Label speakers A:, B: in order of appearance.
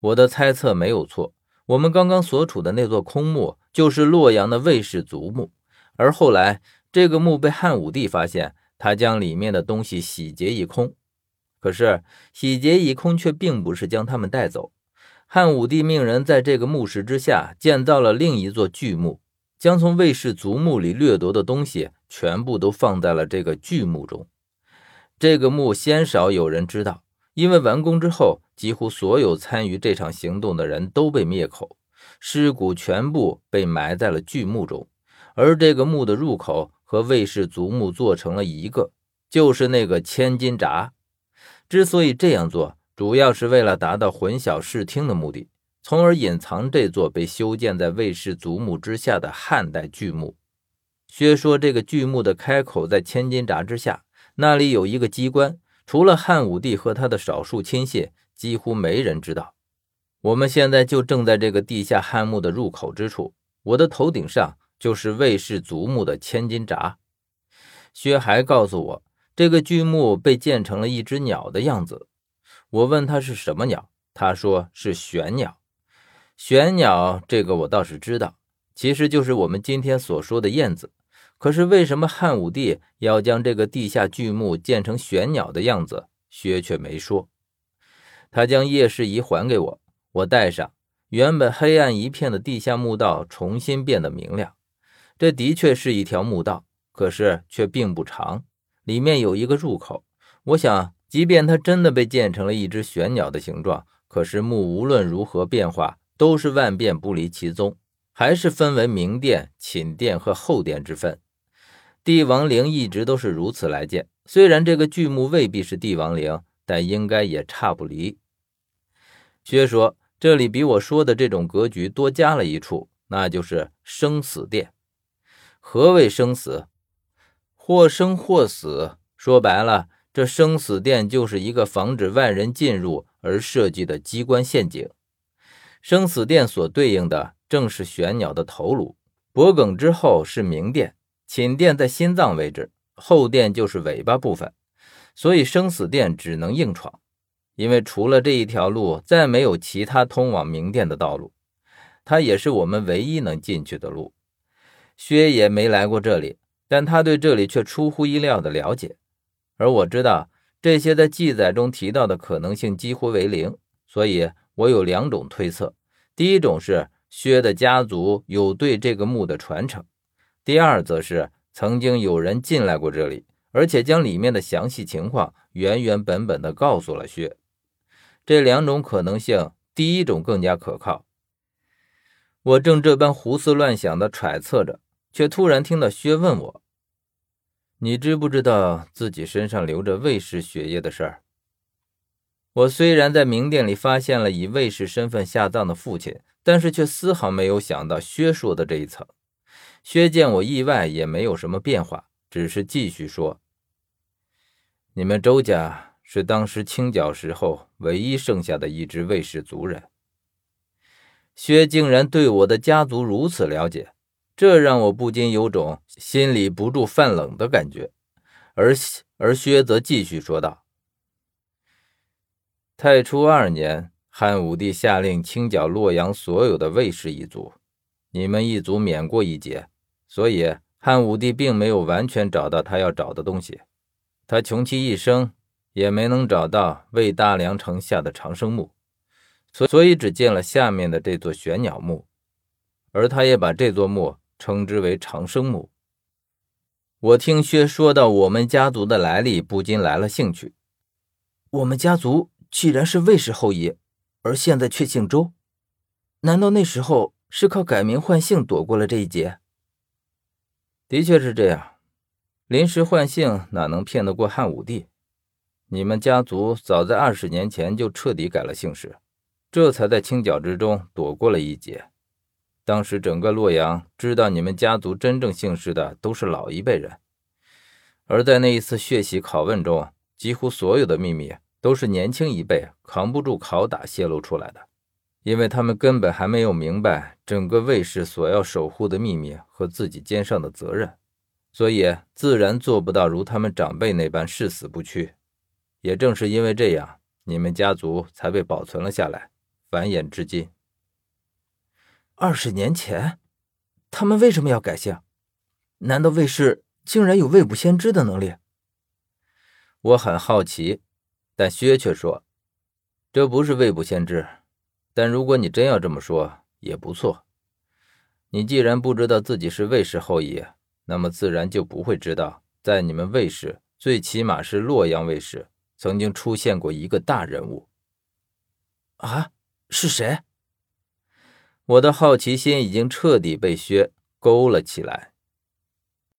A: 我的猜测没有错，我们刚刚所处的那座空墓就是洛阳的魏氏族墓，而后来这个墓被汉武帝发现，他将里面的东西洗劫一空。可是洗劫一空却并不是将他们带走，汉武帝命人在这个墓室之下建造了另一座巨墓，将从魏氏族墓里掠夺的东西全部都放在了这个巨墓中。这个墓鲜少有人知道，因为完工之后，几乎所有参与这场行动的人都被灭口，尸骨全部被埋在了巨墓中，而这个墓的入口和魏氏族墓做成了一个，就是那个千金闸。之所以这样做，主要是为了达到混淆视听的目的，从而隐藏这座被修建在魏氏族墓之下的汉代巨墓。薛说，这个巨墓的开口在千金闸之下，那里有一个机关，除了汉武帝和他的少数亲信，几乎没人知道。我们现在就正在这个地下汉墓的入口之处，我的头顶上就是魏氏族墓的千金闸。薛还告诉我。这个巨墓被建成了一只鸟的样子，我问他是什么鸟，他说是玄鸟。玄鸟这个我倒是知道，其实就是我们今天所说的燕子。可是为什么汉武帝要将这个地下巨墓建成玄鸟的样子，薛却没说。他将夜视仪还给我，我戴上，原本黑暗一片的地下墓道重新变得明亮。这的确是一条墓道，可是却并不长。里面有一个入口，我想，即便它真的被建成了一只玄鸟的形状，可是墓无论如何变化，都是万变不离其宗，还是分为明殿、寝殿和后殿之分。帝王陵一直都是如此来建，虽然这个巨墓未必是帝王陵，但应该也差不离。薛说，这里比我说的这种格局多加了一处，那就是生死殿。何谓生死？或生或死，说白了，这生死殿就是一个防止外人进入而设计的机关陷阱。生死殿所对应的正是玄鸟的头颅，脖梗之后是明殿，寝殿在心脏位置，后殿就是尾巴部分。所以生死殿只能硬闯，因为除了这一条路，再没有其他通往明殿的道路。它也是我们唯一能进去的路。薛也没来过这里。但他对这里却出乎意料的了解，而我知道这些在记载中提到的可能性几乎为零，所以我有两种推测：第一种是薛的家族有对这个墓的传承；第二则是曾经有人进来过这里，而且将里面的详细情况原原本本的告诉了薛。这两种可能性，第一种更加可靠。我正这般胡思乱想的揣测着。却突然听到薛问我：“你知不知道自己身上流着卫士血液的事儿？”我虽然在明殿里发现了以卫士身份下葬的父亲，但是却丝毫没有想到薛说的这一层。薛见我意外，也没有什么变化，只是继续说：“你们周家是当时清剿时候唯一剩下的一支卫氏族人。”薛竟然对我的家族如此了解。这让我不禁有种心里不住泛冷的感觉，而而薛则继续说道：“太初二年，汉武帝下令清剿洛阳所有的卫氏一族，你们一族免过一劫，所以汉武帝并没有完全找到他要找的东西。他穷其一生也没能找到魏大梁城下的长生墓，所所以只建了下面的这座玄鸟墓，而他也把这座墓。”称之为长生墓。我听薛说到我们家族的来历，不禁来了兴趣。我们家族既然是魏氏后裔，而现在却姓周，难道那时候是靠改名换姓躲过了这一劫？的确是这样，临时换姓哪能骗得过汉武帝？你们家族早在二十年前就彻底改了姓氏，这才在清剿之中躲过了一劫。当时整个洛阳知道你们家族真正姓氏的都是老一辈人，而在那一次血洗拷问中，几乎所有的秘密都是年轻一辈扛不住拷打泄露出来的，因为他们根本还没有明白整个卫氏所要守护的秘密和自己肩上的责任，所以自然做不到如他们长辈那般誓死不屈。也正是因为这样，你们家族才被保存了下来，繁衍至今。
B: 二十年前，他们为什么要改姓？难道卫士竟然有未卜先知的能力？
A: 我很好奇，但薛却说：“这不是未卜先知，但如果你真要这么说，也不错。你既然不知道自己是卫氏后裔，那么自然就不会知道，在你们卫氏，最起码是洛阳卫氏，曾经出现过一个大人物。
B: 啊，是谁？”
A: 我的好奇心已经彻底被薛勾了起来。